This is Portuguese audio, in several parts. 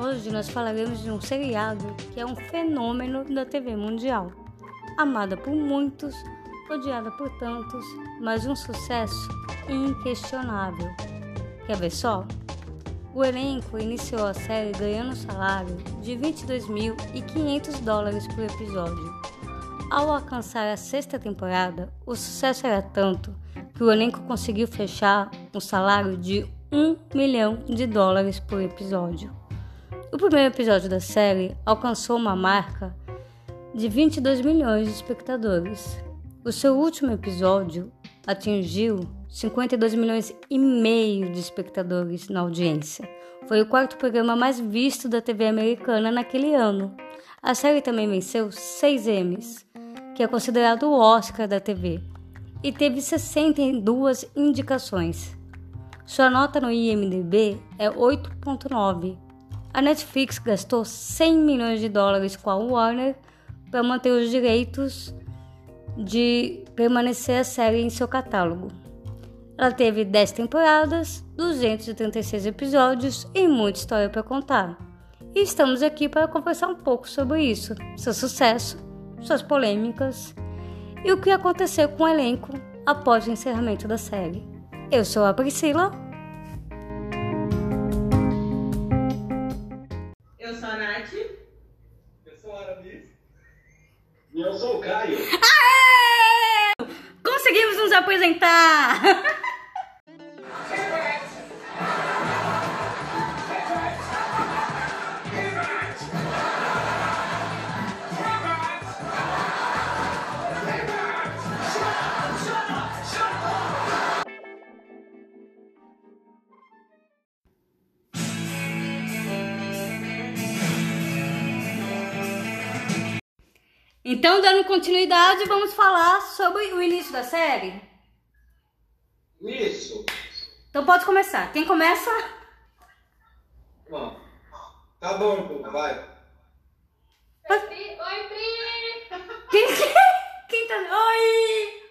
Hoje nós falaremos de um seriado que é um fenômeno da TV mundial. Amada por muitos, odiada por tantos, mas um sucesso inquestionável. Quer ver só? O elenco iniciou a série ganhando um salário de 22.500 dólares por episódio. Ao alcançar a sexta temporada, o sucesso era tanto que o elenco conseguiu fechar um salário de 1 milhão de dólares por episódio. O primeiro episódio da série alcançou uma marca de 22 milhões de espectadores. O seu último episódio atingiu 52 milhões e meio de espectadores na audiência. Foi o quarto programa mais visto da TV americana naquele ano. A série também venceu seis Emmys, que é considerado o Oscar da TV, e teve 62 indicações. Sua nota no IMDb é 8.9. A Netflix gastou 100 milhões de dólares com a Warner para manter os direitos de permanecer a série em seu catálogo. Ela teve 10 temporadas, 236 episódios e muita história para contar. E estamos aqui para conversar um pouco sobre isso, seu sucesso, suas polêmicas e o que aconteceu com o elenco após o encerramento da série. Eu sou a Priscila. Eu sou a Nath. Eu sou a Aramis. E eu sou o Caio. Aê! Conseguimos nos apresentar! Então, dando continuidade, vamos falar sobre o início da série. Isso. Então pode começar. Quem começa? Bom. Tá bom, pô, vai. Oi, Pri! Quem, quem tá. Oi!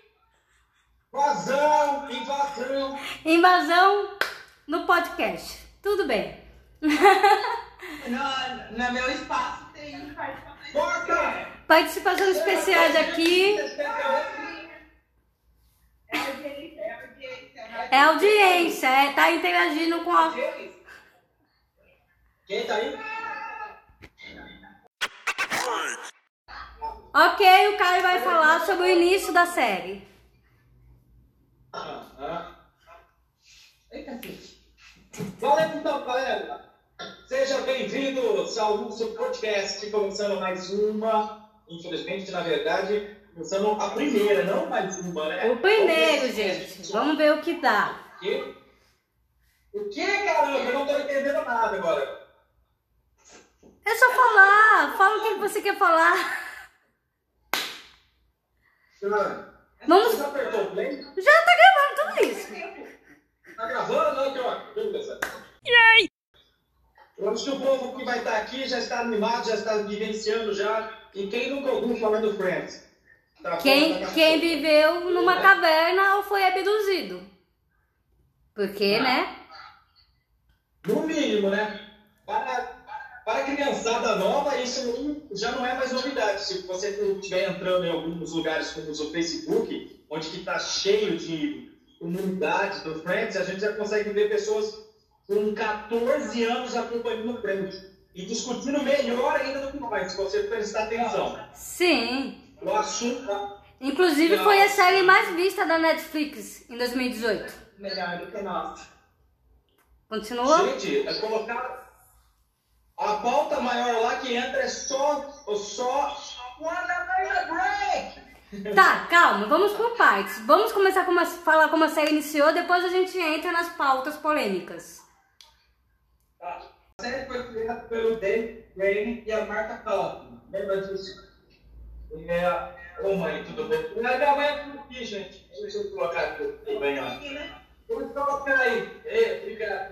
Invasão! Invasão! Invasão no podcast. Tudo bem. No, no meu espaço tem participações. Corta! Participações especiais aqui. É audiência, é tá interagindo com a. Quem tá aí? Ok, o Caio vai falar sobre o início da série. Ah, ah. Cacete. Valeu então, galera! Sejam bem-vindos ao nosso podcast, começando mais uma. Infelizmente, na verdade, começando a primeira, não mais uma, né? O primeiro, gente. Vamos ver o que dá. O quê? O que, caramba? Eu não tô entendendo nada agora. É só falar. Fala o que você quer falar. Vamos- Você já apertou o play? Já tá gravando tudo isso. Tá gravando? Aqui, ó. Beleza. Yay! Acho que o povo que vai estar aqui já está animado, já está vivenciando já. E quem nunca ouviu falar do Friends? Tá Quem, da quem viveu numa caverna ou foi abduzido. Porque, né? No mínimo, né? Para, para a criançada nova, isso já não é mais novidade. Se você estiver entrando em alguns lugares como o Facebook, onde está cheio de comunidades do Friends, a gente já consegue ver pessoas com 14 anos acompanhando o Friends. E discutindo melhor ainda do que nós, se você prestar atenção. Sim. O assunto... Inclusive foi a série mais vista da Netflix em 2018. Melhor do que nós. Continua? Gente, é colocar a pauta maior lá que entra é só, só Wanna break! Tá, calma, vamos por partes. Vamos começar a falar como a série iniciou, depois a gente entra nas pautas polêmicas. A série foi criada pelo Dave Crane e a Marta Kaufman. Lembra disso? É, ô mãe, tudo bem? Minha minha mãe é tudo aqui, gente. Deixa eu colocar aqui bem, ó. Vou colocar aí. Ei, mãe.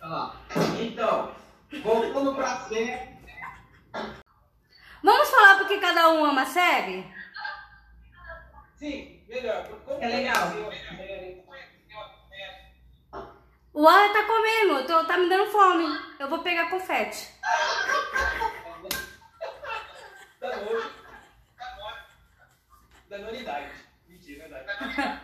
Olha lá. Então, voltando pra série. Vamos falar porque cada um ama a série? Sim, melhor. Como É legal. O Alan tá comendo, tô- tá me dando fome. Eu vou pegar confete. Danone. Danonidade. Mentira, verdade.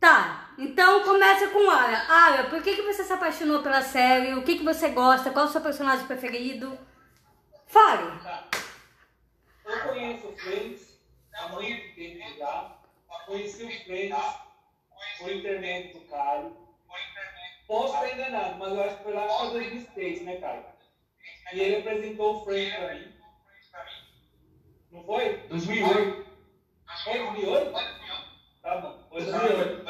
Tá, então começa com Ara. Ara, por que, que você se apaixonou pela série? O que, que você gosta? Qual é o seu personagem preferido? Fale. Tá. Eu conheço o Friends há muito tempo já. Conheci o Friends por internet do Caio. Posso estar enganado, mas eu acho que foi lá para 2006, né, Caio? E ele apresentou o Friends para mim. Não foi? 2008. Foi 2008? Tá bom. Foi 2008.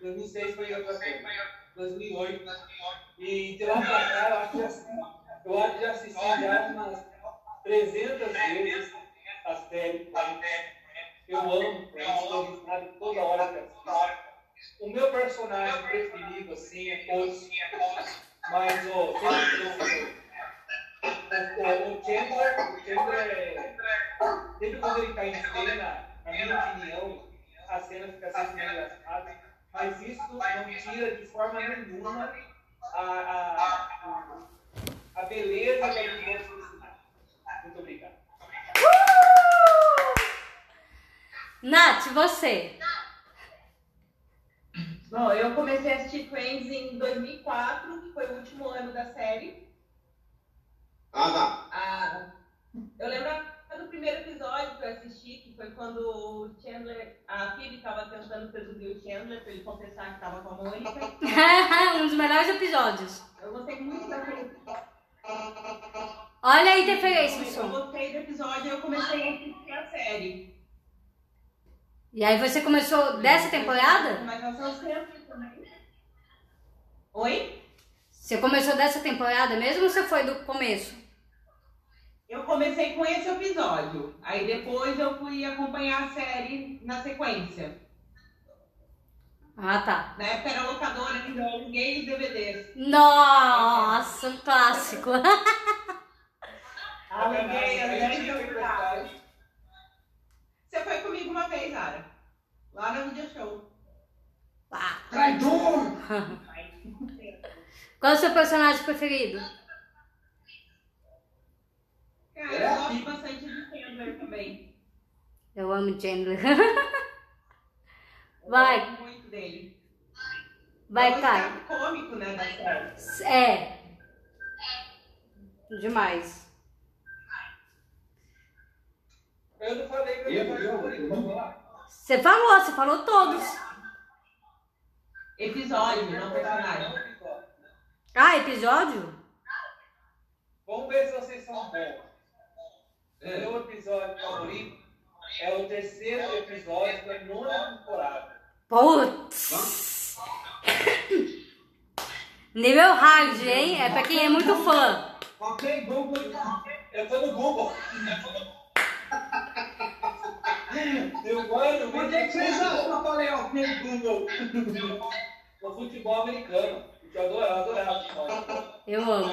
2006 foi outra coisa. 2008. E de lá pra cá, eu acho que já, eu acho que já assisti já umas 300 vezes a série. Eu amo Friends, riscado toda hora que assisto. O meu personagem preferido, assim, é todos. Mas, ó, o, o, Chandler, o Chandler é, sempre quando ele tá em cena, na minha opinião, a cena fica sempre engraçada, mas isso não tira de forma nenhuma a, a, a beleza que ele tem do personagem. Muito obrigado. Nath, você. Não, eu comecei a assistir Friends em 2004, que foi o último ano da série. Ah, tá. Ah, eu lembro do primeiro episódio que eu assisti, que foi quando o Chandler, a Phoebe estava tentando seduzir o Chandler para ele confessar que estava com a Mônica. um dos melhores episódios. Eu gostei muito daquele Olha a interferência no Eu gostei do episódio e eu comecei a assistir a série. E aí você começou dessa temporada? Mas nós somos crianças também. Oi? Você começou dessa temporada mesmo ou você foi do começo? Eu comecei com esse episódio. Aí depois eu fui acompanhar a série na sequência. Ah, tá. Na época era locadora, ainda eu aluguei os DVDs. Nossa, um clássico. Aluguei as Aí 10 tinha temporadas. Você foi comigo uma vez, Ara. Lá no Video Show. Ah. Traidor! Qual é o seu personagem preferido? Cara, É eu gosto bastante do Chandler também. Eu amo Chandler. Eu Vai. gosto muito dele. Vai, É Caio. estado cômico, né, da série. É. Demais. Eu não falei meu Eu- eu- favorito, vamos lá. Você falou, você falou todos. Episódio, não personagem. Ah, episódio? Vamos ver se vocês são bons. Meu episódio favorito é o terceiro episódio da nona temporada. Putz. Nível hard, hein? É pra quem é muito fã. Ok, Google. Eu tô no Google. Eu mano, Por que que vocês acham que eu falei ok, Google? no futebol americano. Eu adorava, adorava futebol. Eu amo.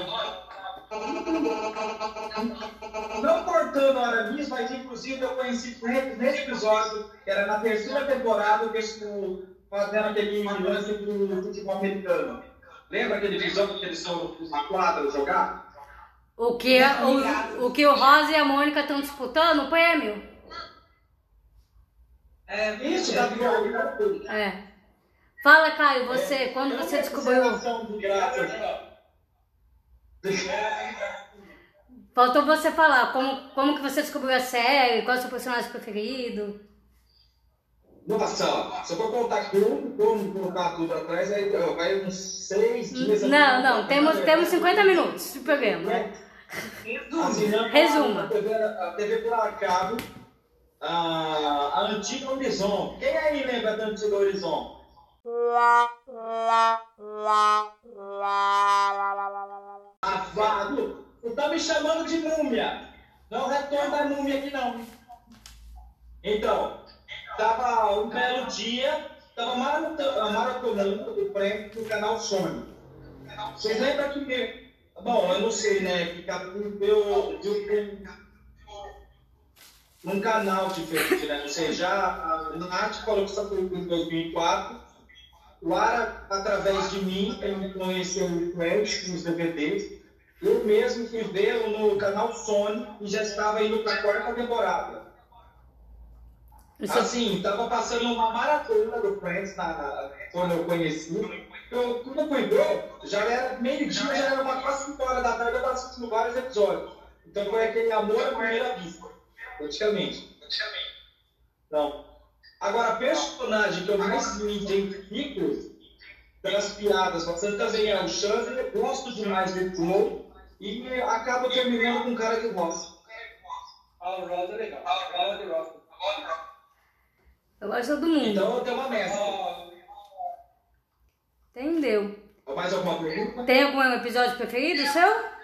Não cortando a hora nisso, mas inclusive eu conheci Friends nesse episódio, que era na terceira temporada, estão fazendo aquele lance do futebol americano. Lembra aquele episódio que eles estão na quadra jogar? O que, o, o que o Rosa e a Mônica estão disputando o prêmio? É, Isso, da Violina. É. Fala, Caio, você, quando você descobriu. de graça. Faltou você falar como, como que você descobriu a série, qual é o seu personagem preferido. Nossa, se eu for contar como, como colocar tudo atrás, aí vai uns seis dias. Não, não, temos, temos 50 minutos de programa. Assinando Resuma. A TV, a TV por acaso, a, a antiga Horizon. Quem aí lembra da antiga Horizon? Safado, tu tá me chamando de múmia. Não retorno da múmia aqui não. Então, tava um belo dia, tava maratonando o prêmio do canal Sony. Vocês lembram que. Bom, eu não sei, né? Que deu, deu um- num canal diferente, né? Ou seja, a Nath falou que está em 2004 o Ara, através de mim, ele conheceu o Friends nos DVDs. Eu mesmo fui vê-lo no canal Sony e já estava indo para a quarta temporada. Assim, estava passando uma maratona do Friends na, quando eu conheci. Eu, quando eu fui ver, já era meio-dia, já era uma quase 5 horas da tarde, eu estava assistindo vários episódios. Então foi aquele amor à primeira vista, praticamente. Então, agora, personagem que eu mais me identifico pelas piadas, você também é o Chandler, gosto demais do Joe e acabo terminando com um cara que gosta. Ah, o Ross é legal. Ah, o Ross. Eu gosto de todo mundo. Então eu tenho uma mescla. Entendeu? Mais alguma pergunta? Tem algum episódio preferido seu?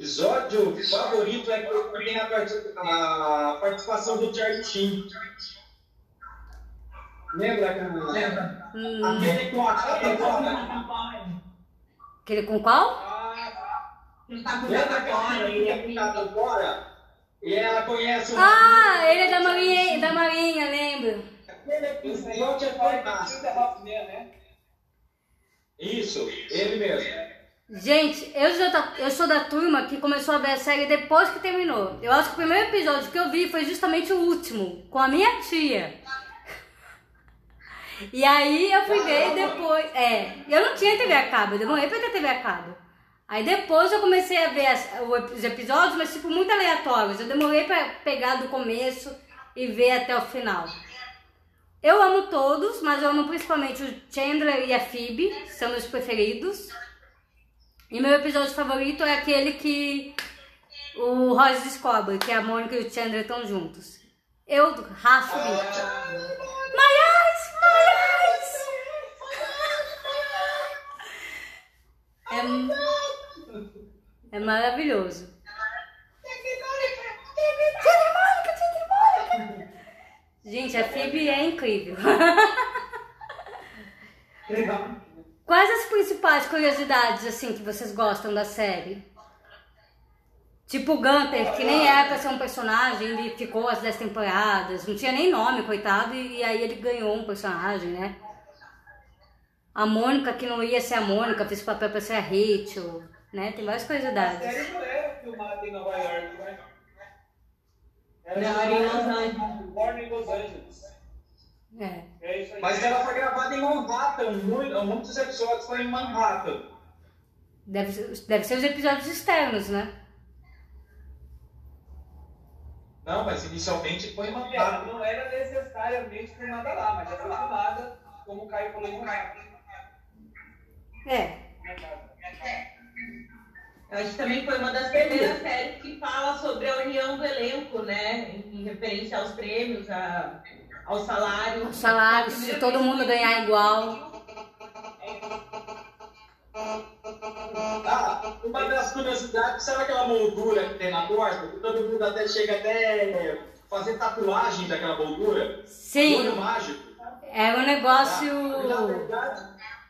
O episódio favorito é que tem a, part- a participação do Charlie Sheen. Lembra, cara? Lembra. Hum, Aquele com a cara aquele com qual? Ah, Ele tá com Lembra fora, aquela ele que é pintada fora? E ela conhece o. Ah, ele é da Marinha, da Marinha, lembro. Aquele episódio é é fantástico. Rockman, né? Isso, ele mesmo. Gente, eu, já eu sou da turma que começou a ver a série depois que terminou. Eu acho que o primeiro episódio que eu vi foi justamente o último, com a minha tia. E aí eu fui ver depois. É, eu não tinha TV a cabo, eu demorei pra ter TV a cabo. Aí depois eu comecei a ver as- os episódios, mas tipo muito aleatórios. Eu demorei pra pegar do começo e ver até o final. Eu amo todos, mas eu amo principalmente o Chandler e a Phoebe, são meus preferidos. E meu episódio favorito é aquele que o Ross descobre que a Mônica e o Chandler estão juntos. Eu racho o bico. Maiais! Maiais! É, é maravilhoso. Gente, a Phoebe é incrível. Legal. Quais as principais curiosidades, assim, que vocês gostam da série? Tipo o Gunter, que nem era pra ser um personagem, ele ficou as 10 temporadas, não tinha nem nome, coitado, e, e aí ele ganhou um personagem, né? A Mônica, que não ia ser a Mônica, fez o papel pra ser a Rachel, né? Tem várias A curiosidades. série não era filmada em Nova York, né? Era Não, era em Los Angeles. Born em Los Angeles. É. É isso aí. Mas ela foi gravada em Manhattan, muito- muitos episódios foram em Manhattan. Deve, ser- deve ser os episódios externos, né? Não, mas inicialmente foi em É, Manhattan. não era necessariamente filmada lá, mas foi filmada, como o Caio falou, em Manhattan. É. Eu acho que também foi uma das primeiras séries que fala sobre a união do elenco, né? Em referência aos prêmios, a, ao salário. Os salários, se todo mundo ganhar igual. Ah, uma das curiosidades, sabe aquela moldura que tem na porta? Que todo mundo até chega até fazer tatuagem daquela moldura? Olho Sim, mágico. é um negócio. E, na verdade,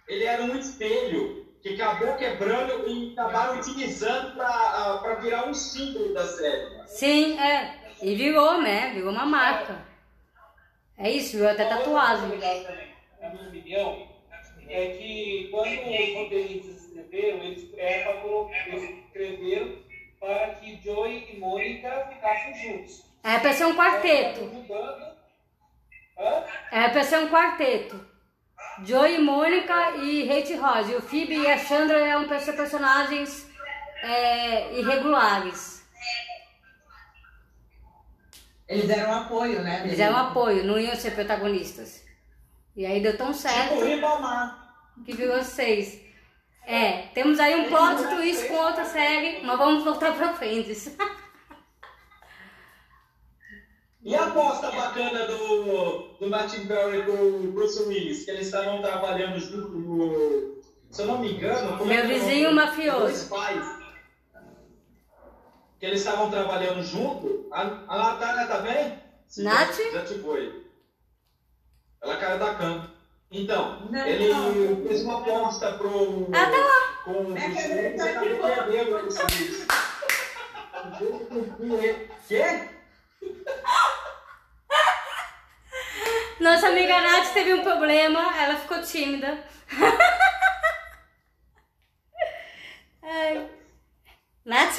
ele era um espelho que acabou quebrando e acabaram utilizando para virar um símbolo da série. Sim, é. E virou, né? Virou uma marca. É isso, até coisa tatuagem. legal também, na minha opinião, é que quando os roteiristas escreveram, eles, é, pra eles escreveram para que Joey e Mônica ficassem juntos. É pra ser um quarteto. Mudando. Hã? É pra ser um quarteto. Joey, Mônica e Hate Rod. E o Phoebe e a Chandra eram ser personagens é, irregulares. Eles deram apoio, né? Eles eram apoio, não iam ser protagonistas. E aí deu tão certo Tipo Ribamar. que virou seis. É, temos aí um plot twist com outra série, mas vamos voltar pra frente. E a aposta bacana do, do Martin Perry com o Bruce Willis, que eles estavam trabalhando junto no. Se eu não me engano, como é Meu que é vizinho mafioso. Dois pais. Que eles estavam trabalhando junto. A, a Natália tá bem? Nath? Já, já te foi. Ela caiu da cama. Então, Não. ele fez uma aposta pro. Ah, tá lá. Com É que ele tá de boa. Quê? Nossa amiga Nath teve um problema, ela ficou tímida. Ai. Nath.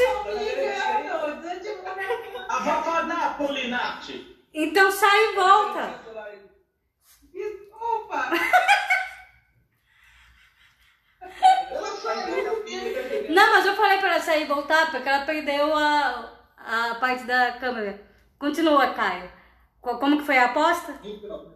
Então sai e volta. Desculpa. Ela saiu. Não, mas eu falei pra ela sair e voltar, porque ela perdeu a, a parte da câmera. Continua, Caio. Co- Como que foi a aposta? Então,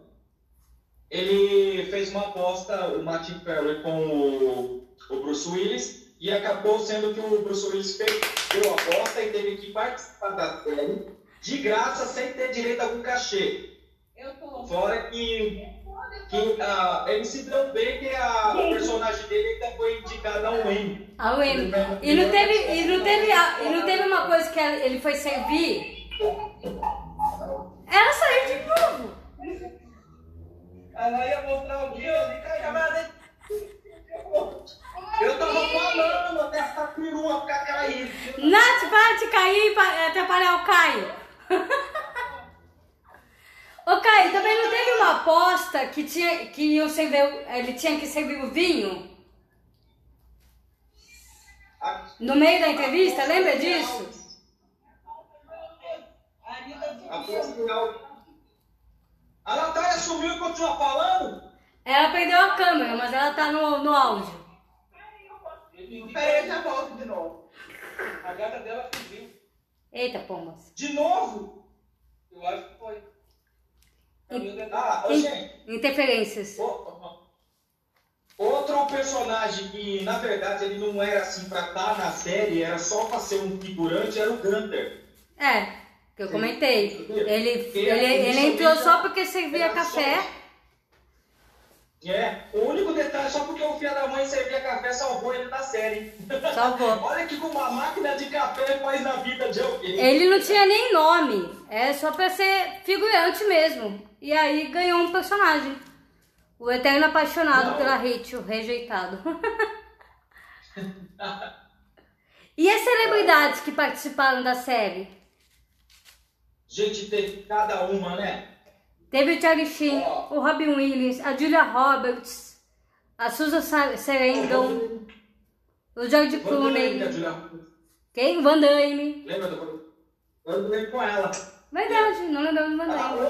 ele fez uma aposta, o Martin Perry com o, o Bruce Willis, e acabou sendo que o Bruce Willis perdeu a aposta e teve que participar da série de graça, sem ter direito a algum cachê. Eu tô. Fora que, que ele se deu bem que a, o personagem dele ainda foi indicado ao Emmy. A Wendy. E não teve, e não teve, a- e não teve uma coisa que ele foi servir? Ela saiu de novo. Ela ia mostrar o dia ali, cara. Eu tava falando até essa perua ficar caindo. Nath, para de cair para atrapalhar o Caio. Ô Caio, também não teve uma aposta que, tinha, que servir, ele tinha que servir o vinho? No meio da entrevista, lembra disso? A Natália sumiu e continua falando? Ela perdeu a câmera, mas ela tá no, no áudio. Peraí, eu já volto de novo. A gata dela fugiu. Eita, pombas. De novo? Eu acho que foi. Detalhe- Ah, ô, gente. Interferências. o- Outro personagem que, na verdade, ele não era assim pra estar na série, era só pra ser um figurante, era o Gunter. É, que eu comentei. Ele, ele, ele inicialmente entrou só porque servia era café. só- É, o único detalhe, só porque o filho da mãe servia café, salvou ele da série. Salvou. Olha que uma máquina de café faz na vida de alguém. Ele não tinha nem nome. É só pra ser figurante mesmo. E aí ganhou um personagem. O eterno apaixonado Não. pela Rachel, rejeitado. e as celebridades que participaram da série? Gente, teve cada uma, né? Teve o Charlie Sheen, o Robin Williams, a Julia Roberts, a Susan Sa- Sarandon, o George lembro Clooney, quem? Van Damme. Lembra do. Eu lembro com ela. Verdade, não lembrava do Van Damme.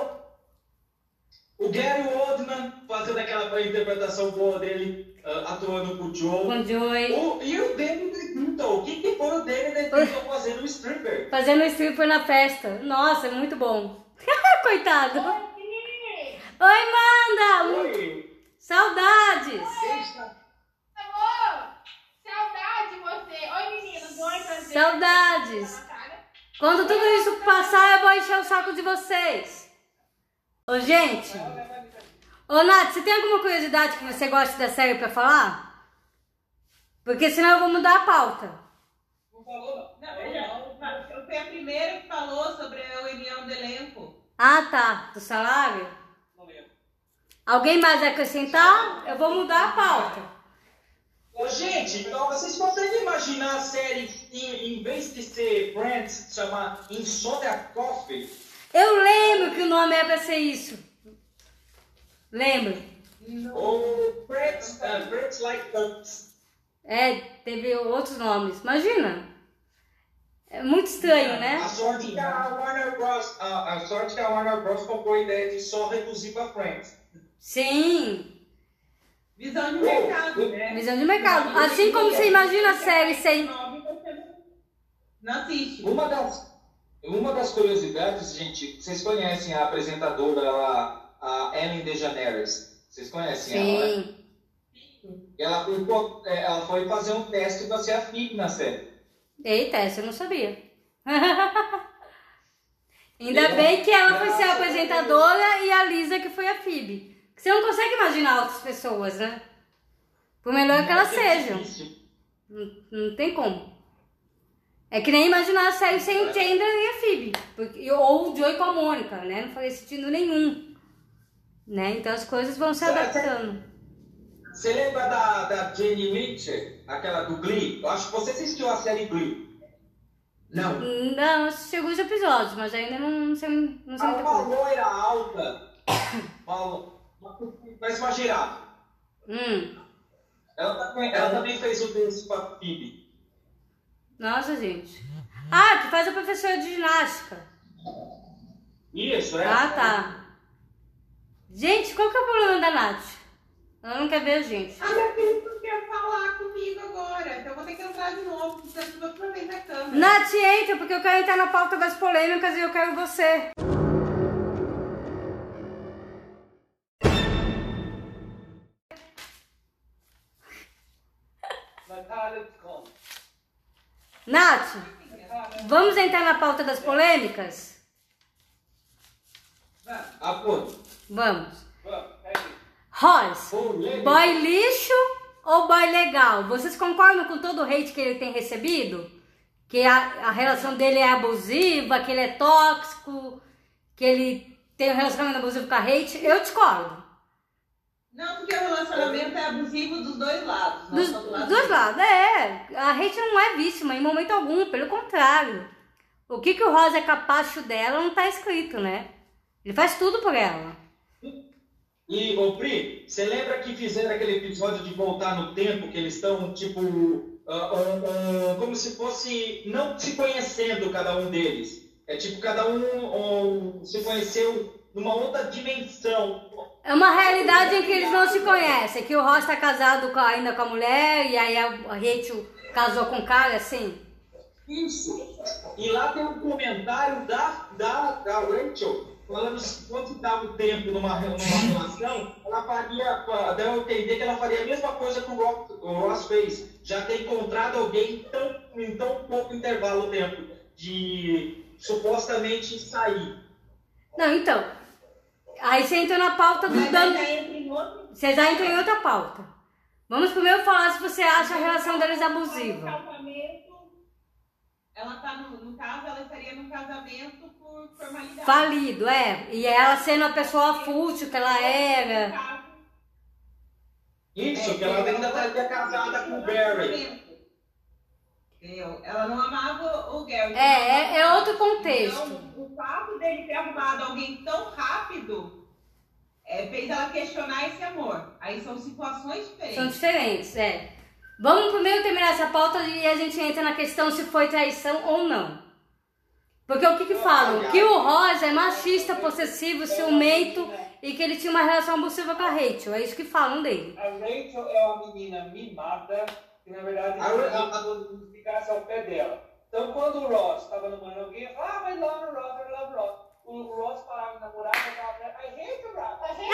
o, o Gary Oldman fazendo aquela interpretação boa dele, ah, atuando com o Joe. Com Joey. O- e o David Clinton. O que, que foi o David Clinton fazendo o stripper? Fazendo stripper na festa. Nossa, muito bom. Coitado. Oi, Manda! Oi. Saudades! Amor, saudade de você. Oi, meninos. Oi, prazer. Saudades. Quando tudo isso passar, eu vou encher o saco de vocês. Ô, gente. Ô, Nath, você tem alguma curiosidade que você goste da série pra falar? Porque senão eu vou mudar a pauta. Não falou, não. Não, eu, fui a primeira que falou sobre a reunião do elenco. Ah, tá. Do salário? Alguém mais acrescentar? Eu vou mudar a pauta. Ô, gente, então vocês conseguem imaginar a série, em, em vez de ser Friends, chamar Insomnia Coffee? Eu lembro que o nome é pra ser isso. Lembro. Ou Friends, uh, Friends Like Us? É, teve outros nomes. Imagina. É muito estranho, né? A sorte que a Warner Bros. A, a sorte que a Warner Bros. comprou a ideia de só reduzir pra Friends. Sim. Visão de mercado, né? Visão de mercado. Assim como você imagina a série sem. Não- assiste. Uma das, uma das curiosidades, gente, vocês conhecem a apresentadora lá, a Ellen DeGeneres? Vocês conhecem ela, né? Sim. Ela foi, co- é, ela foi fazer um teste pra ser a Phoebe na série. Eita, essa eu não sabia. Ainda bem que ela foi ser a apresentadora e a Lisa que foi a Phoebe. Você não consegue imaginar outras pessoas, né? Por melhor que elas sejam. Não, não tem como. É que nem imaginar a série sem o Chandler e a Phoebe. Porque, ou o Joey com a Mônica, né? Não faria sentido nenhum. Né? Então as coisas vão se adaptando. Você lembra da, da Jenny Mitchell, aquela do Glee? Eu acho que você assistiu a série Glee. Não. Não, assisti alguns episódios, mas ainda não, não sei, não sei muita Uma coisa. loira alta uma, uma girafa. Hum. Ela também, ela também fez o desse com a Phoebe. Nossa, gente. Ah, que faz a professora de ginástica. Isso, é. Ah, tá. Gente, qual que é o problema da Nath? Ela não quer ver a gente. A minha filha não quer falar comigo agora, então eu vou ter que entrar de novo, porque eu vou aproveitar a câmera. Nath, entra, porque eu quero entrar na pauta das polêmicas e eu quero você. Nath, vamos entrar na pauta das polêmicas? Pô. Vamos. Ross, boy lixo ou boy legal? Vocês concordam com todo o hate que ele tem recebido? Que a, a relação dele é abusiva, que ele é tóxico, que ele tem um relacionamento abusivo com a hate? Eu discordo. Não, porque o relacionamento é abusivo dos dois lados. não Dos, só do lado dos dele. lados, é. A hate não é vítima em momento algum, pelo contrário. O que, que o Rosa é capacho dela não tá escrito, né? Ele faz tudo por ela. E, ô Pri, você lembra que fizeram aquele episódio de voltar no tempo, que eles estão, tipo, ah, ah, ah, como se fosse não se conhecendo cada um deles. É tipo, cada um se conheceu numa outra dimensão. É uma realidade em que eles não se conhecem, que o Ross tá casado com ainda com a mulher e aí a Rachel casou com o cara, assim. Isso. E lá tem um comentário da, da, da Rachel falando que quando dava o tempo numa, numa relação, ela faria, deu a entender que ela faria a mesma coisa que o Ross, o Ross fez. Já ter encontrado alguém tão, em tão pouco intervalo de tempo de supostamente sair. Não, então. Aí você entra na pauta do dano. aí já entra em outro. Você já entra em outra pauta. Vamos primeiro falar se você acha a relação deles No abusiva. ela tá no, no caso, ela estaria no casamento por formalidade. Falido, é. E ela sendo a pessoa fútil que ela era. Isso, é, que ela ainda ela estaria casada com o Barry. Entendeu? Ela não amava o Gary. É, é, é outro contexto. O fato dele ter arrumado alguém tão rápido é, fez ela questionar esse amor. Aí são situações diferentes. São diferentes, é. Vamos primeiro terminar essa pauta e a gente entra na questão se foi traição ou não. Porque o que que falam? Que o Rosa é machista, possessivo, ciumento e que ele tinha uma relação abusiva com a Rachel. É isso que falam dele. A Rachel é uma menina mimada, que na verdade A- a- a- ficasse ao pé dela. Então quando o Ross estava namorando alguém, eu falava, ah, I love Ross, I love Ross. O Ross parava de namorar e falava I hate o Ross, I hate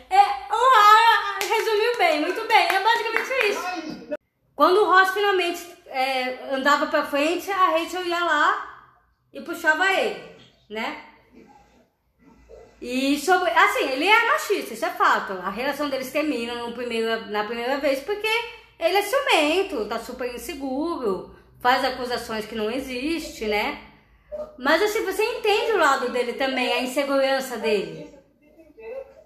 É, o Ara resumiu bem, muito bem. É basicamente isso. Quando o Ross finalmente é, andava pra frente, a Rachel ia lá e puxava ele, né? E sobre. Assim, ele é machista, isso é fato. A relação deles termina no primeiro, na primeira vez porque ele é ciumento, tá super inseguro, faz acusações que não existem, né? Mas assim, você entende o lado dele também, a insegurança dele.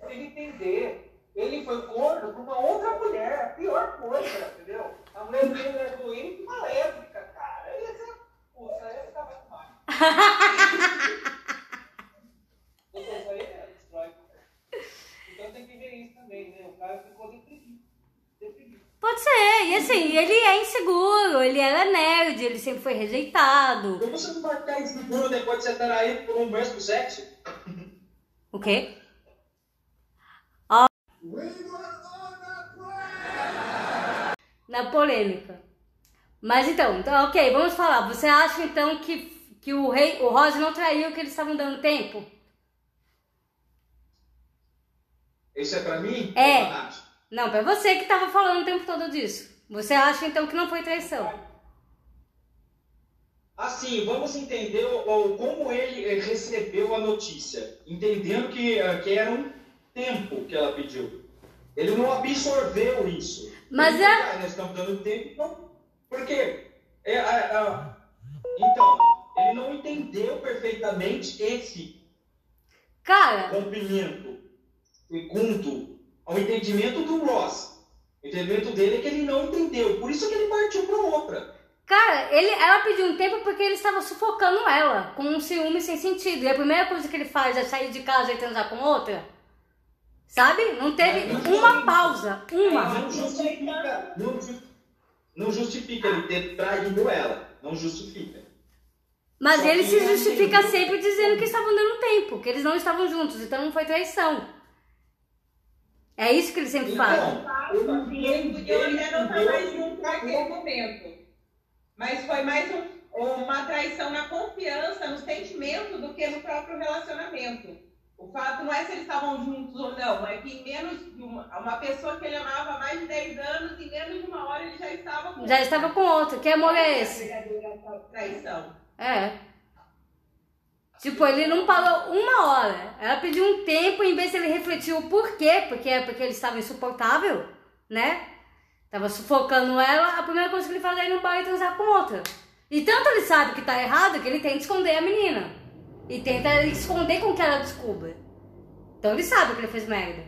Tem que entender. Ele foi corno com uma outra mulher, a pior coisa, entendeu? A mulher dele era doente e uma lésbica, cara. Aí você, puxa, aí fica muito mais. Isso aí é. Então tem que ver isso também, né? O cara ficou deprimido. Pode ser, e assim, ele é inseguro, ele era nerd, ele sempre foi rejeitado. Como você não vai ficar inseguro depois de ser traído por um mesmo sexo? O quê? Na polêmica. Mas então, então, ok, vamos falar. Você acha então que, que o rei, o Rosa não traiu que eles estavam dando tempo? Isso é pra mim? É. Ou pra? Não, pra você que tava falando o tempo todo disso. Você acha então que não foi traição? Assim, vamos entender o, o- como ele eh, recebeu a notícia, entendendo que, eh, que era um tempo que ela pediu. Ele não absorveu isso. Mas ele, é- "Ah, nós estamos dando tempo, então. Por quê? É, é, é, então, ele não entendeu perfeitamente esse Cara, rompimento. Segundo, ao entendimento do Ross. O entendimento dele é que ele não entendeu. Por isso que ele partiu para outra. Cara, ele, ela pediu um tempo porque ele estava sufocando ela, com um ciúme sem sentido. E a primeira coisa que ele faz é sair de casa e transar com outra. Sabe? Não teve uma pausa. Uma. Não justifica, não, não justifica ele ter traído ela. Não justifica. Mas Só ele se justifica sempre dizendo que estavam dando tempo, que eles não estavam juntos, então não foi traição. É isso que ele sempre fala. Então, E eles podiam até não estar mais juntos naquele momento. Mas foi mais um- uma traição na confiança, no sentimento, do que no próprio relacionamento. O fato não é se eles estavam juntos ou não, é que em menos de uma, uma pessoa que ele amava há mais de 10 anos, em menos de uma hora ele já estava com Já estava com outra. Que amor é esse? traição. É. Tipo, ele não parou uma hora. Ela pediu um tempo, em vez de ele refletir o porquê, porque é porque ele estava insuportável, né? Tava sufocando ela, a primeira coisa que ele faz é ir no bar e transar com outra. E tanto ele sabe que tá errado que ele tenta esconder a menina. E tenta esconder com que ela descubra. Então ele sabe que ele fez merda.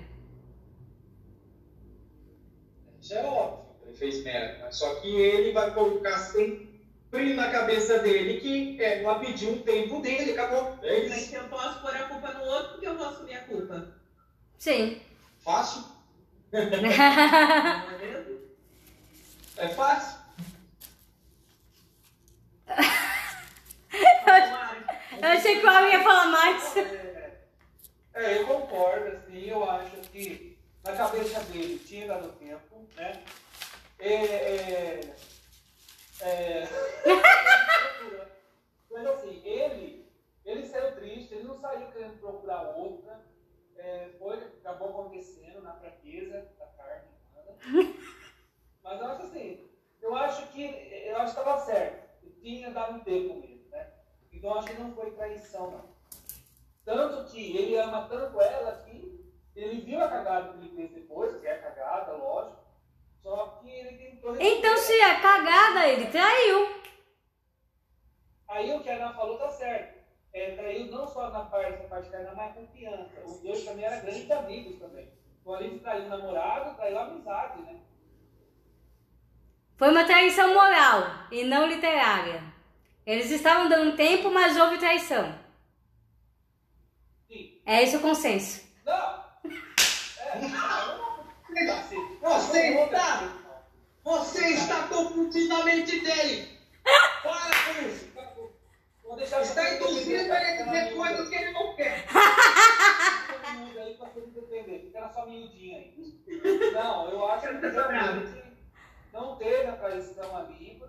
Isso é óbvio ele fez merda. Só que ele vai colocar sempre na cabeça dele que é, ela pediu um tempo dele, acabou. É Mas isso. se eu posso pôr a culpa no outro, porque eu vou assumir a culpa. Sim. Fácil. Não é mesmo? É fácil. Eu achei que o Alan ia falar mais. É, é, eu concordo, assim, eu acho que na cabeça dele tinha dado tempo, né? É, é, é, mas assim, ele, ele saiu triste, ele não saiu querendo procurar outra, é, foi, acabou acontecendo na fraqueza da carne humana. Mas eu acho assim, eu acho que eu acho que estava certo, tinha dado um tempo mesmo, né? Então eu acho que não foi traição, não. Tanto que ele ama tanto ela que ele viu a cagada que ele fez depois, que é cagada, lógico. Só que ele tentou. Então, se é cagada, ele traiu. Aí o que a Ana falou tá certo. É, traiu não só na parte, essa parte carnal, mas a confiança. Os dois também eram grandes amigos também. Então além de trair o namorado, traiu a amizade, né? Foi uma traição moral e não literária. Eles estavam dando tempo, mas houve traição. Sim. É esse o consenso. Não! É, não. Você está-. Você está confundindo a mente dele. Para com isso. Vou deixar Está induzindo ele a dizer coisas que ele não quer. Todo mundo aí pra você me defender. Fica na sua miudinha aí. Não, eu acho que realmente não teve a traição ali,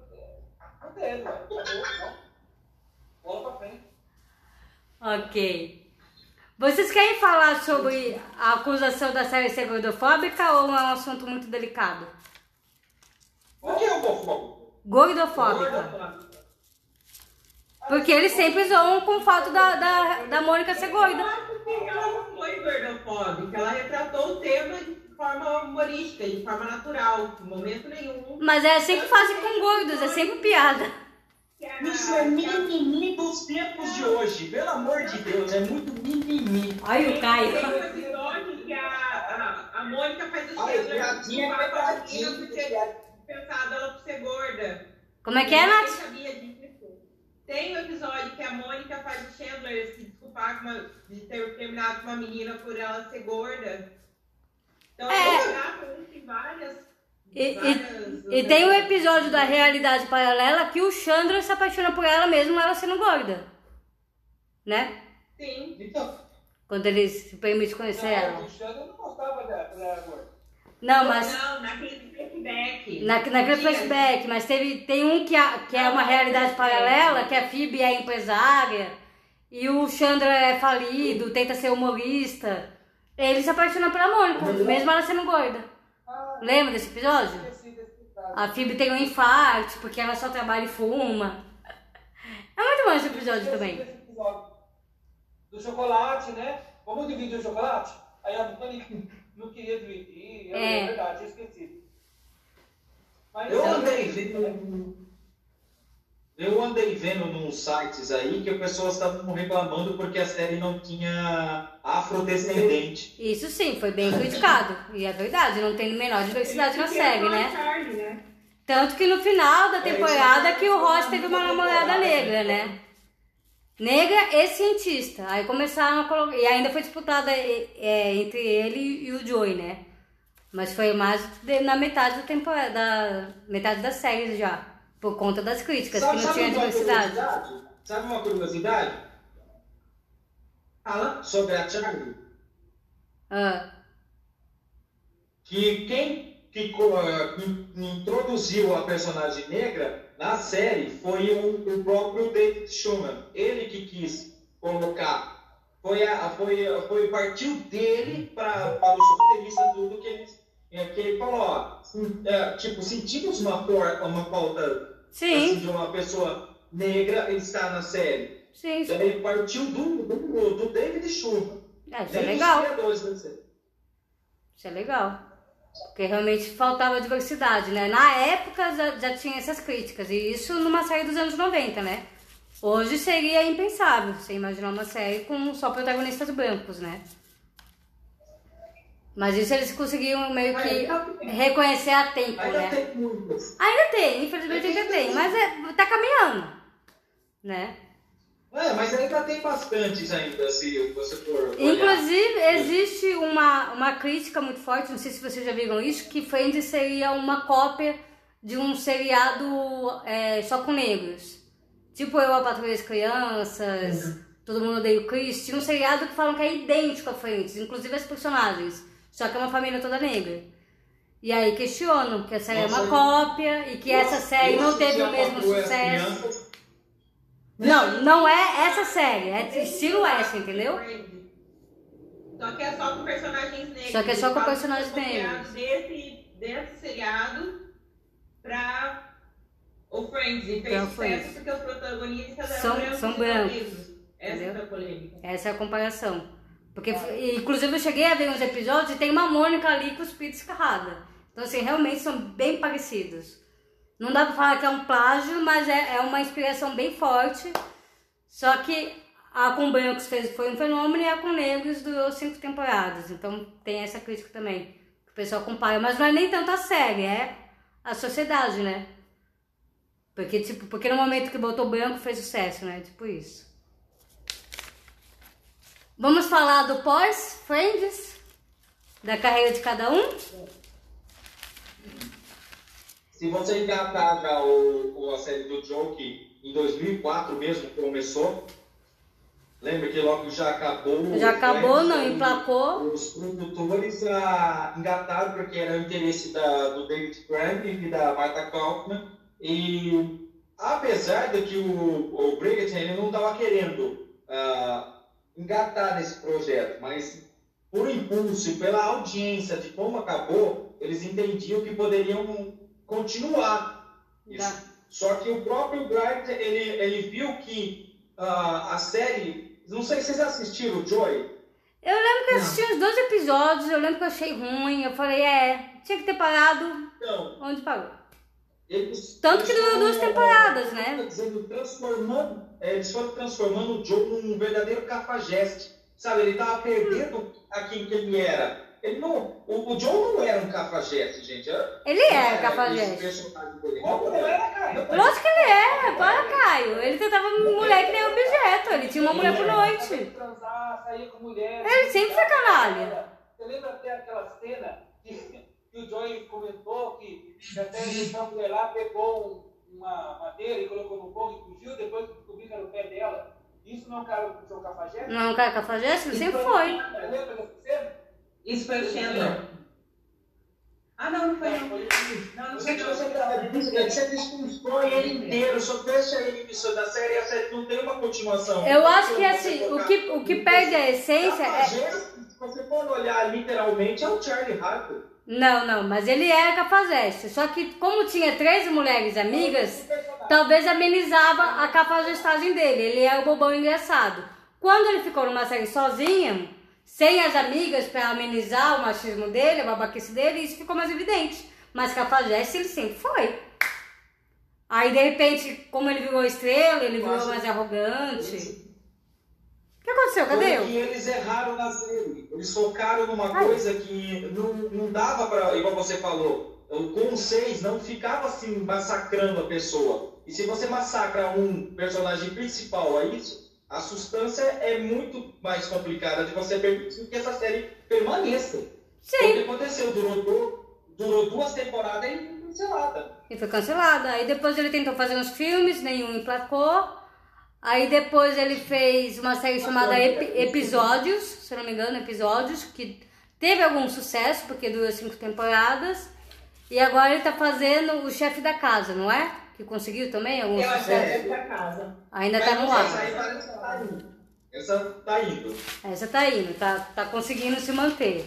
não teve. Acabou, não. Bola pra frente. Ok. Vocês querem falar sobre a acusação da série ser gordofóbica ou é um assunto muito delicado? Por que vou fogo? Gordofóbica. Porque eles sempre zoam com o fato da, da, da Mônica ser gorda. Ela não foi gordofóbica, ela retratou o tema de forma humorística, de forma natural, em momento nenhum. Mas é assim que fazem com gordos, é sempre piada. Isso é mimimi dos tempos de hoje. Pelo amor de Deus, é muito mimimi. Olha o Tem Caio. um episódio que a, a, a Mônica faz o Ai, Chandler piadinha, desculpar com a piadinha, menina por ter pensado ela por ser gorda. Como é que é, Nath? sabia disso. Tem um episódio que a Mônica faz o Chandler se desculpar com uma- de ter terminado com uma menina por ela ser gorda. Então, É. eu em várias. E, várias e, e tem um episódio da realidade paralela que o Chandler se apaixona por ela mesmo ela sendo gorda. Né? Sim. Então, Quando ele se permite conhecer Não, ela. o Xander não gostava dela, quando ela era gorda. Não, mas Não, naquele flashback. na, naquele flashback, mas teve, tem um que, a- que é uma realidade paralela, que a Phoebe é empresária e o Chandler é falido, tenta ser humorista. Ele se apaixona pela Mônica, mesmo ela sendo gorda. Lembra desse episódio? A Phoebe tem um infarto porque ela só trabalha e fuma. É muito bom esse episódio também. desse episódio. Do chocolate, né? Vamos dividir o chocolate? Aí a Bonnie não queria dividir. É. é. verdade, eu esqueci. Mas eu andei. Eu andei vendo nos sites aí que as pessoas estavam reclamando porque a série não tinha afrodescendente. Isso sim, foi bem criticado. E é verdade, não tem menor diversidade na série, né? Charlie, né? Tanto que no final da É, temporada é- que o Ross teve uma namorada negra, né? Negra e cientista. Aí começaram a colocar. E ainda foi disputada é, é, entre ele e o Joey, né? Mas foi mais de- na metade da temporada. Da, metade da série já. Por conta das críticas, que não tinha diversidade. Sabe uma curiosidade? Fala. Sobre a Charlie? Ah, que quem que, ah, que introduziu a personagem negra na série foi o, o próprio David Schumann. Ele que quis colocar. Foi, a, foi, foi partiu dele para os roteiristas tudo que ele, que ele falou, ó, é, tipo, sentimos uma, por- uma falta assim, sim, de uma pessoa negra estar na série. sim. Então ele partiu do, do, do David Schumann. É, isso é legal. Isso é legal. Porque realmente faltava diversidade, né? Na época já, já tinha essas críticas. E isso numa série dos anos 90, né? Hoje seria impensável você imaginar uma série com só protagonistas brancos, né? Mas isso eles conseguiram meio que reconhecer a tempo, Ainda né? tem. Ainda tem, infelizmente ainda tem, mas é, tá caminhando, né? É, mas ainda tem bastantes ainda, se você for olhar. Inclusive, existe uma, uma crítica muito forte, não sei se vocês já viram isso, que Friends seria uma cópia de um seriado é, só com negros. Tipo Eu, a Patrulha das Crianças, Todo Mundo Odeia o Chris. Tinha um seriado que falam que é idêntico a Friends, inclusive as personagens, só que é uma família toda negra. E aí questionam que a série é uma cópia e que essa série Eu não teve o mesmo sucesso. Não, não é essa série, é estilo essa, entendeu? Só que é só com personagens negros. Só que é só com personagens copiado negros. Desse, desse seriado pra o Friends. E fez o sucesso porque os protagonistas eram São- brancos são brancos. Essa foi a polêmica. Essa é a comparação. Porque, inclusive, eu cheguei a ver uns episódios e tem uma Mônica ali com os Pete escarrada. Então, assim, realmente são bem parecidos. Não dá pra falar que é um plágio, mas é, é uma inspiração bem forte. Só que a com brancos fez, foi um fenômeno e a com negros durou cinco temporadas. Então, tem essa crítica também. Que o pessoal compara. Mas não é nem tanto a série, é a sociedade, né? Porque, tipo, porque no momento que botou branco fez sucesso, né? Tipo isso. Vamos falar do pós-Friends? Da carreira de cada um? Se você engatar já o, o- a série do Joe, que em 2004 mesmo começou, lembra que logo já acabou. Já acabou, Friends, não aí emplacou. Os produtores ah, engataram porque era o interesse da, do David Crumb e da Martha Kaufman. E apesar de que o, o Bridgerton ele não estava querendo ah, engatar nesse projeto, mas por impulso e pela audiência de como acabou, eles entendiam que poderiam continuar. Tá. Só que o próprio Bright, ele, ele viu que ah, a série, não sei se vocês assistiram, Joy, Eu lembro que eu assisti uns dois episódios, eu lembro que eu achei ruim. Eu falei, é, tinha que ter parado não, onde parou. Eles... Tanto que eles durou duas temporadas, né? tá dizendo, transformando, é, eles foram transformando o Joe num verdadeiro cafajeste. Sabe, ele tava perdendo aquilo que ele era. Ele não, o, o Joe não era um cafajeste, gente. Era, Ele é esse cafajeste. Como não era, cara? Lógico que ele é, para Caio. Ele tratava mulher que nem objeto, ele tinha uma mulher por noite. Ele sempre foi canalha. Você lembra até aquela cena que, que o Joey comentou que que até a mulher lá pegou um- uma madeira e colocou no fogo e fugiu, depois que descobriu que era o pé dela. Isso não é um cara que o cafajeste? Não é um cara cafajeste? Ele sempre foi. Você lembra dessa cena? Isso foi o Chandler. Ah, não, não foi não. Não, não foi Gente, não. você, você desconstrói ele inteiro, só deixa ele isso da série e a série não tem uma continuação. Eu acho que assim, o que, o que perde a essência é. Se você for olhar literalmente, é o Charlie Harper. Não, não, mas ele era cafajeste. Só que como tinha 13 mulheres amigas, talvez amenizava a cafajestagem dele. Ele era o bobão engraçado. Quando ele ficou numa série sozinho, sem as amigas pra amenizar o machismo dele, a babaquice dele, isso ficou mais evidente. Mas cafajeste ele sempre foi. Aí de repente, como ele virou estrela, ele virou mais arrogante. O que aconteceu? Cadê eu? eles erraram na série. Eles focaram numa coisa que não, não dava pra, igual você falou, com seis não ficava assim massacrando a pessoa. E se você massacra um personagem principal a isso, a substância é muito mais complicada de você permitir que essa série permaneça. Sim. O que aconteceu, durou, durou duas temporadas e foi cancelada. E foi cancelada. Aí depois ele tentou fazer uns filmes, nenhum emplacou. Aí depois ele fez uma série chamada Ep- Episódios, se eu não me engano, Episódios, que teve algum sucesso, porque durou cinco temporadas. E agora ele tá fazendo o chefe da casa, não é? Que conseguiu também algum Eu acho que é sucesso. casa. Ainda Mas tá no essa ar. que tá indo. Essa tá indo. Essa tá indo, tá, tá conseguindo se manter.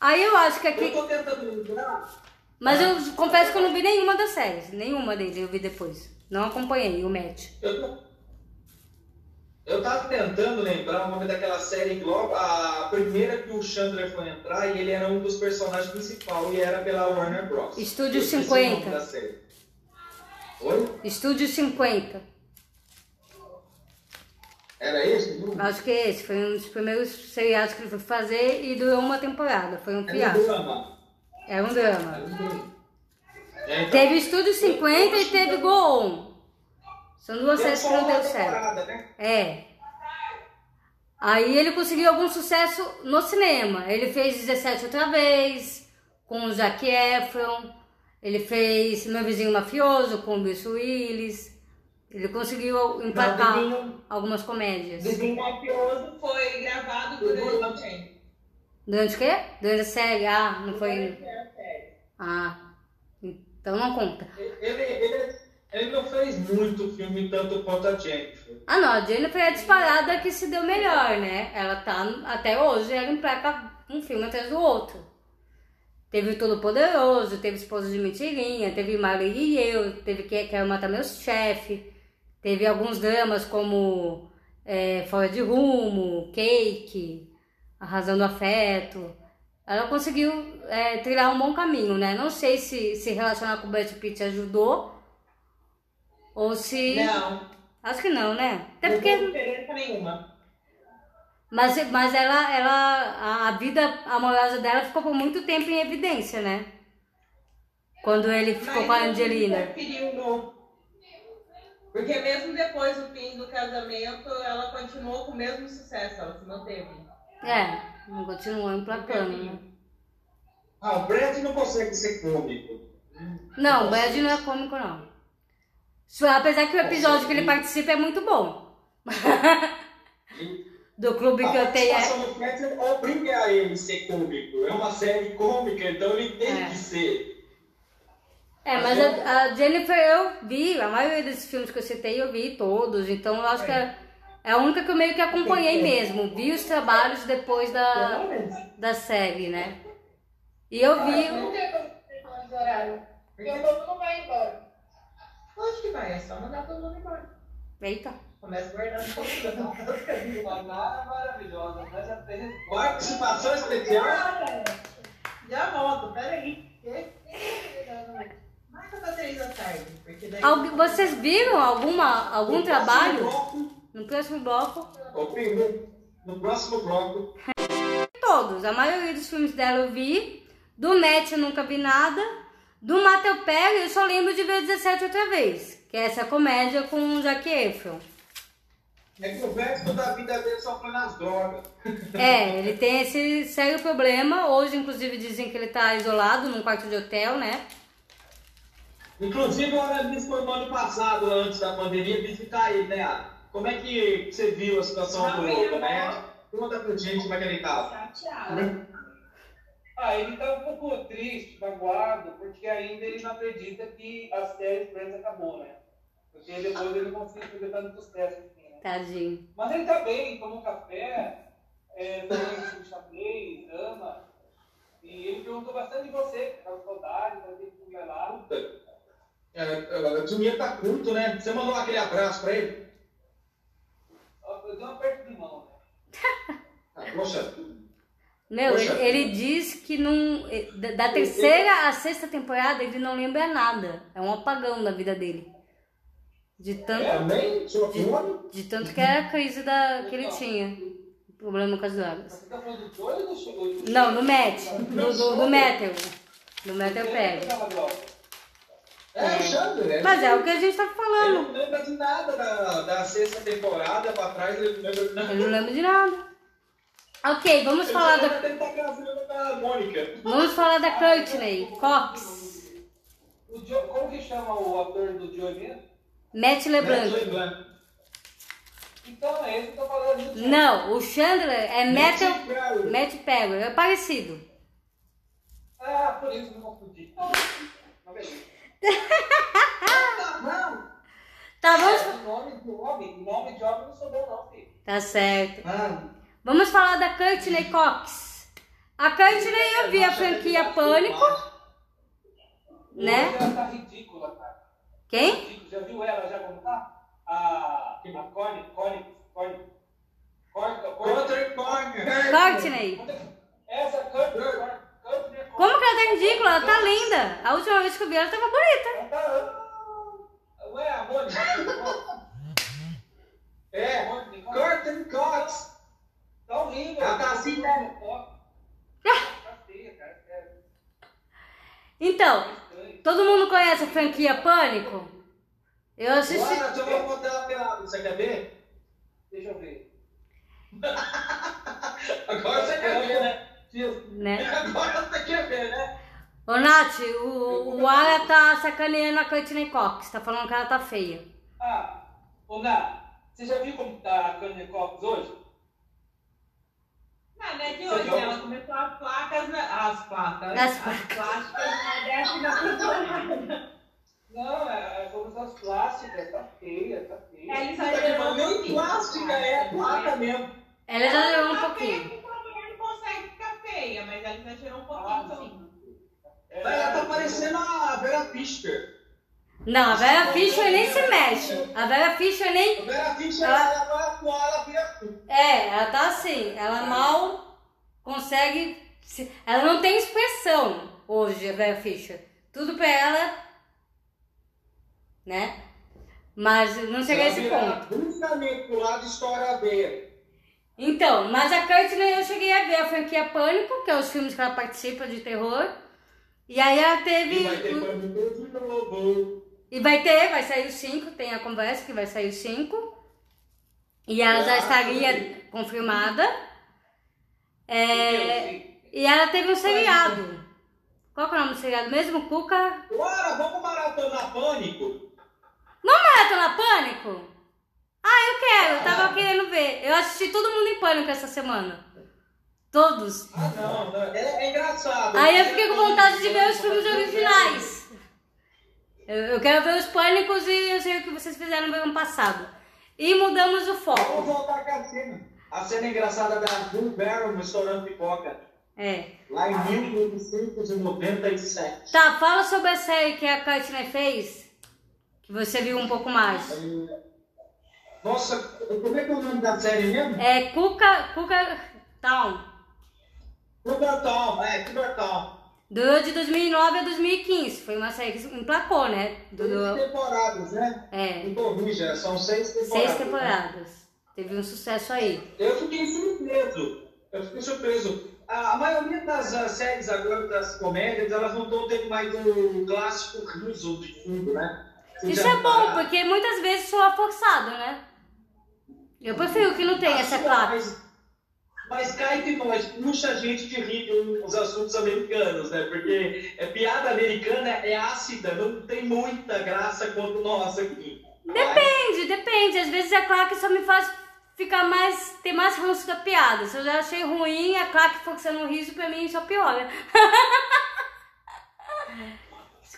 Aí eu acho que Eu aqui. tô tentando lembrar. Mas eu confesso que eu não vi nenhuma das séries. Nenhuma deles eu vi depois. Não acompanhei o match. Eu, tô- eu tava tentando lembrar o nome daquela série logo, a primeira que o Chandler foi entrar e ele era um dos personagens principais e era pela Warner Bros. Estúdio Eu esqueci o 50. nome da série. Oi? Estúdio 50. Era esse? Não? Acho que esse foi um dos primeiros seriados que ele foi fazer e durou uma temporada. Foi um Era um fiasco. drama. Era um Era drama. um drama. É, então, Teve Estúdio 50 e teve Go On. São duas deu séries que não deu certo. né? É. Aí ele conseguiu algum sucesso no cinema. Ele fez 17 outra vez, com o Zac Efron. Ele fez Meu Vizinho Mafioso, com o Bruce Willis. Ele conseguiu emplacar Não, algumas comédias. Vizinho Mafioso foi gravado durante Durante o quê? Durante a série? Ah, não foi... Durante a série. Ah, então não conta. Ele, ele, ele não fez muito filme tanto quanto a Jennifer. Ah não, a Jennifer é a disparada que se deu melhor, né? Ela tá, até hoje, ela emplaca um filme atrás do outro. Teve o Todo Poderoso, teve Esposa de Mentirinha, teve Marley e Eu, teve Que- Quero Matar Meu Chefe, teve alguns dramas como é, Fora de Rumo, Cake, A Razão do Afeto. Ela conseguiu é, trilhar um bom caminho, né? Não sei se se relacionar com o Brad Pitt ajudou ou se... Não, Acho que não, né? Até não tem porque. diferença nenhuma. Mas, mas ela, ela. a- A vida amorosa dela ficou por muito tempo em evidência, né? Quando ele ficou Mas com a Angelina. preferiu no... Porque mesmo depois do fim do casamento, ela continuou com o mesmo sucesso, ela se manteve. É, não continuou emplacando, né? Ah, o Brad não consegue ser cômico. Não, o Brad não é cômico, não. Apesar que o episódio que ele participa é muito bom. Do clube que eu tenho. A É... participação do Fred obriga a ele a ser cômico. É uma série cômica, então ele tem É. que ser. É, mas a, a Jennifer eu vi, a maioria desses filmes que eu citei eu vi todos, então eu acho que é, é a única que eu meio que acompanhei mesmo. Vi os trabalhos depois da, da série, né? E eu vi. Não tem como ter falando de horário. Porque o povo não vai embora. Acho que vai, é só mandar todo mundo embora. Eita. Começa guardando todo Uma maravilhosa, mas já fez. Participação especial. Já volto, peraí. Marca pra três da tarde, porque daí... Algu- vocês viram alguma, algum No trabalho próximo no próximo bloco? bloco, No próximo bloco, Todos. A maioria dos filmes dela eu vi. Do Matt eu nunca vi nada. Do Matthew Perry eu só lembro de ver 17 outra vez. Que é essa comédia com o Zac Efron. é que o resto da vida dele só foi nas drogas. É, ele tem esse sério problema. Hoje, inclusive, dizem que ele tá isolado num quarto de hotel, né? Inclusive, o Aramis foi no ano passado, antes da pandemia, visitar ele, né? Ara? Como é que você viu a situação do não. né? Conta pra gente como é que ele tava. Chateada. Ah, ele tá um pouco triste, magoado, porque ainda ele não acredita que a série Friends acabou, né? Porque depois ele não conseguiu fazer tanto sucesso assim, né? Tadinho. Mas ele tá bem, tomou café, é, com xadrez, ama. E ele perguntou bastante de você, que saudade, pra ter que lá. É, é, o dinheiro tá curto, né? Você mandou aquele abraço pra ele? Eu dei um aperto de mão, né? Ah, poxa, Meu, Poxa. ele, ele diz que não. da- Da terceira à sexta temporada ele não lembra nada. É um apagão da vida dele. De tanto, também? Sua fome? de tanto que era a crise da, que ele tinha. Problema com as drogas. Você tá falando do Joey ou do? Não, no Matt. Do, do, do Metal. Do Ele Perry. tava droga. É, o Chandler. Mas é o que a gente tá Ele falando. não lembra de nada da, da sexta temporada pra trás, ele não lembra de nada. Eu não lembro de nada. Ok, vamos falar Ele da, tá Mônica. vamos falar da Courtney Cox. O Joe, como que chama o ator do Joe mesmo? Matt LeBlanc. Lembrando. Então, é esse que eu tô falando. do. Não, o Chandler é Matt, Perry. Matt Perry. É parecido. Ah, por isso que eu confundi. Beleza. Não. Tá, vamos... O nome de homem, o nome de homem não sou bom não, filho. Tá certo. Ah, Vamos falar da Courtney Cox. A Courtney eu vi a franquia Pânico, né? Ela tá ridícula, cara. Quem? Já viu ela já como tá? A. A Connie, Connie, Connie. Courtney. Essa Courtney, Courtney. Como que ela tá ridícula? Ela tá linda. A última vez que eu vi ela tava bonita. Ela tá. Ué, a Mônica. É. Courtney Cox. Tá horrível. Ela tá assim, né? Tá feia, cara. É Então, estranho. todo mundo conhece a franquia Pânico? Eu assisti. Bora, deixa eu botar ela pelada. Você quer ver? Deixa eu ver. Agora você quer ver, né? Né? Agora você quer ver, né? Ô, Nath, o, o Alan tá sacaneando a Courtney Cox. Tá falando que ela tá feia. Ah, ô Ná, você já viu como tá a Kanye Cox hoje? Não, não é de hoje, né? Ela começou as placas, na- as placas, As as, plásticas na décima temporada. Não, é, é como as plásticas, tá feia, tá feia. Ela pariu, um Nem plástica, é placa mesmo. Ela exagerou um Ela tá pouquinho. mulher não consegue ficar feia, mas ela exagerou um Ah, pouquinho, não. sim. É, Ela tá parecendo a Vera Fischer. Não, a Vera Fischer nem se mexe. A Vera Fischer nem. A Vera Fischer, Ela- ela vai ela vira É, ela tá assim. Ela mal consegue. se- Ela não tem expressão hoje, a Vera Fischer. Tudo pra ela. Né? Mas não chega a esse ponto. Bruscamente pro lado estoura a. Então, mas a Courtney eu cheguei a ver a franquia Pânico, que é os filmes que ela participa de terror. E aí ela teve. E vai ter novo. E vai ter, vai sair os 5, tem a conversa que vai sair os 5. E ela já Ah, estaria confirmada. É, e ela teve um seriado. Qual que é o nome do seriado mesmo? Cuca. Bora, vamos maratonar pânico. Maratona Pânico? Ah, eu quero, eu tava querendo ver. Eu assisti todo mundo em pânico essa semana. Todos. Ah, não, não, é, é engraçado. Aí eu fiquei com vontade de ver os filmes originais. Eu, eu quero ver os pânicos e eu sei o que vocês fizeram no ano passado. E mudamos o Vamos foco. voltar com a cena. A cena engraçada da Drew Barrymore estourando pipoca. É. Lá em 1997. Tá, fala sobre a série que a Courtney fez. Que você viu um pouco mais. Nossa, como é que é o nome da série mesmo? É Cuca, Cuca Town. Cougar Town, é, Cougar Town. Durou de 2009 a 2015. Foi uma série que emplacou, né? Seis Durou, temporadas, né? é, Não corrija, são seis temporadas. seis temporadas. Teve um sucesso aí. Eu fiquei surpreso. Eu fiquei surpreso. A, a maioria das ah, séries agora, das comédias, elas não estão tendo mais o clássico riso de fundo, né? Você Isso já é bom, porque muitas vezes soa forçado, né? Eu prefiro que não tenha essa claque. Mas, cá entre nós, puxa a gente rir com os assuntos americanos, né? Porque é, piada americana é ácida, não tem muita graça quanto nossa aqui. Depende, depende. Às vezes a claque só me faz ficar mais. ter mais ranço da piada. Se eu já achei ruim, a claque forçando o riso, pra mim só piora.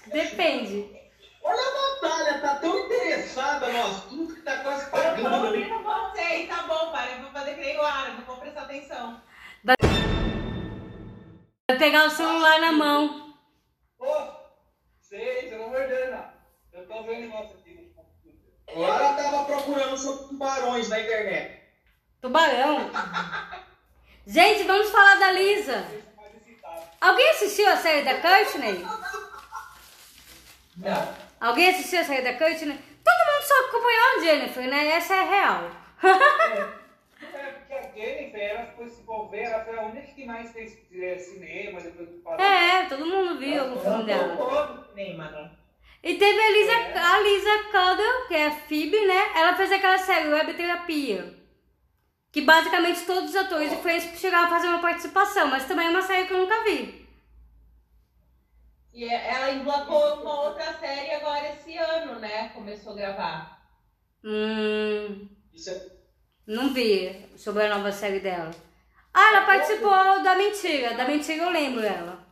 Depende. Olha a Natália, tá tão interessada no assunto que tá quase Eu pagando tô ali. ouvindo vocês, tá bom, pai. Eu vou fazer que nem o Ara, não vou prestar atenção. Vai pegar o celular na mão. Ô, sei, amor de Deus, não. Eu tô vendo o negócio aqui no computador. Ela tava procurando sobre tubarões na internet. Tubarão. Gente, vamos falar da Lisa. Alguém assistiu a série da Courtney? Não. Alguém assistiu a série da Courtney? Todo mundo só acompanhou a Jennifer, né? Essa é real. É porque a Jennifer, ela foi se envolver, ela foi a única que mais fez é, cinema, depois do É, todo mundo viu o filme dela. Todo cinema, né? E teve a Lisa, a Lisa Kudrow, que é a Phoebe, né? Ela fez aquela série Web Terapia. Que basicamente todos os atores de Friends chegaram a fazer uma participação, mas também é uma série que eu nunca vi. E é, ela emplacou uma outra série agora esse ano, né? Começou a gravar. Hum, Isso é não vi sobre a nova série dela. Ah, ela participou da Mentira. Da Mentira eu lembro ela.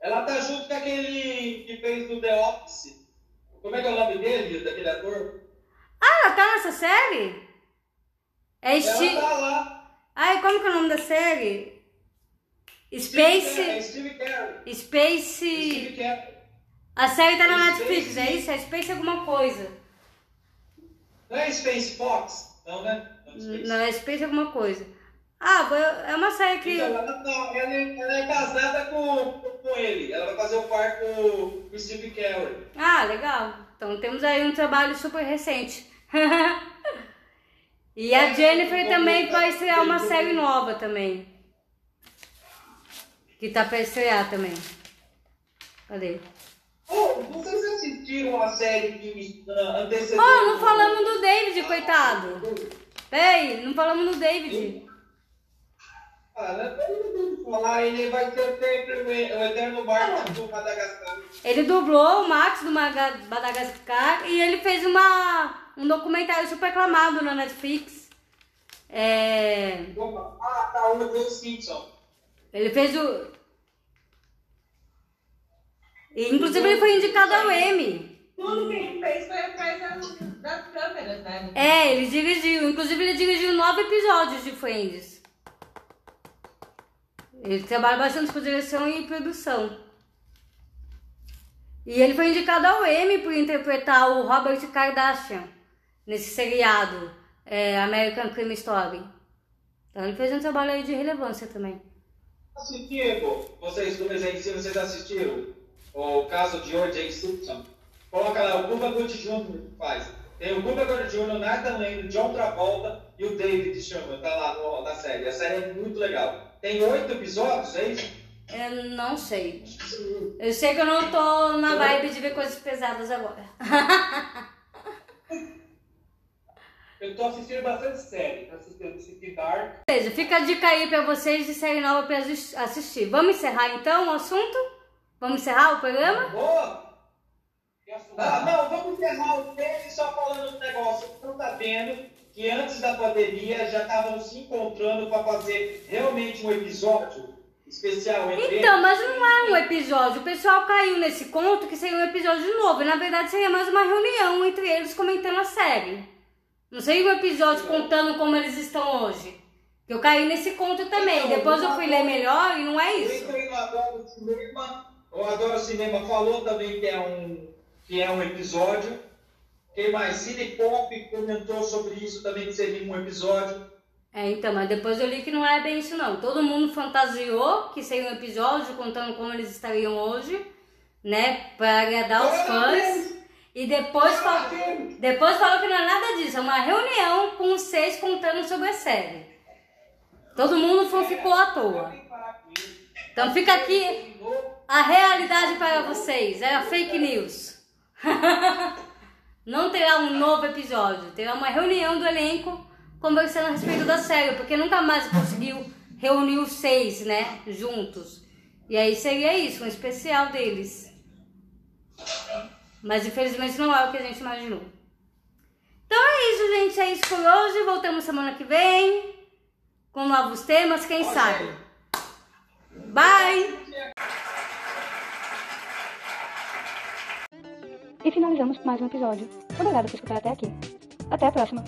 Ela tá junto com aquele que fez do The Office. Como é que é o nome dele, daquele ator? Ah, ela tá nessa série? É Ela Steve... tá lá. Ai, como que é o nome da série? É Space... Steve Carell. Space... Steve Carell. A série tá na Space- Netflix, é isso? É Space alguma coisa. Não é Space Fox? Não, né? Não, Space. Não, é Space alguma coisa. Ah, é uma série que... Então, ela, não, ela, é, ela é casada com, com ele. Ela vai fazer o par com o Steve Carell. Ah, legal. Então temos aí um trabalho super recente. e a Jennifer também vai estrear uma série nova também. Que tá pra estrear também. Cadê? Oh, vocês assistiram a série que uh, antecedeu... Oh, não falamos do David, coitado. Peraí, não falamos do David. Ah, não tem que falar, ele vai ser sempre o eterno Martin do Madagascar. Ele dublou o Max do Madagascar e ele fez uma, um documentário super aclamado na Netflix. É, Ah, tá, o Simpson. Ele fez o. Inclusive ele foi indicado ao Emmy. Tudo que ele fez foi atrás das câmeras, né? É, ele dirigiu. Inclusive ele dirigiu nove episódios de Friends. Ele trabalha bastante com direção e produção. E ele foi indicado ao Emmy por interpretar o Robert Kardashian nesse seriado é, American Crime Story. Então ele fez um trabalho aí de relevância também. Assistiram, vocês dois aí, se vocês assistiram o caso de O.J. Simpson, coloca lá o Cuba Gooding Jr. faz. Tem o Cuba Gooding Jr., Nathan Lane, John Travolta e o David Sherman, tá lá no- na série. A série é muito legal. Tem oito episódios, é isso? Eu não sei. Eu sei que eu não tô na vibe de ver coisas pesadas agora. Eu tô assistindo bastante série. Tô assistindo City Dark. Beleza, fica a dica aí pra vocês de série nova pra assis- assistir. Vamos encerrar então o assunto? Vamos encerrar o programa? Boa! Ah, não, vamos encerrar o tema só falando um negócio. Não tá vendo que antes da pandemia já estavam se encontrando para fazer realmente um episódio especial entre Então, mas não é um episódio. O pessoal caiu nesse conto que seria um episódio novo. E na verdade seria mais uma reunião entre eles comentando a série. Não seria um episódio contando como eles estão hoje. Eu caí nesse conto também. Então, Depois eu fui ler melhor e não é Eu isso. entrei no Adoro Cinema, o Adoro Cinema falou também que é um, que é um episódio. Quem mais? Cine Pop comentou sobre isso também, que seria um episódio. É, então, mas depois eu li que não é bem isso não. Todo mundo fantasiou que seria um episódio contando como eles estariam hoje, né? Pra agradar os fãs. E depois, fal- depois falou que não é nada disso, é uma reunião com os seis contando sobre a série. Todo mundo ficou à toa. Então fica aqui a realidade para vocês, era fake news. Não terá um novo episódio, terá uma reunião do elenco conversando a respeito da série, porque nunca mais conseguiu reunir os seis, né, juntos. E aí seria isso, um especial deles. Mas infelizmente não é o que a gente imaginou. Então é isso, gente. É isso por hoje. Voltamos semana que vem com novos temas, quem sabe. Bye! E finalizamos mais um episódio. Obrigado por escutar até aqui. Até a próxima.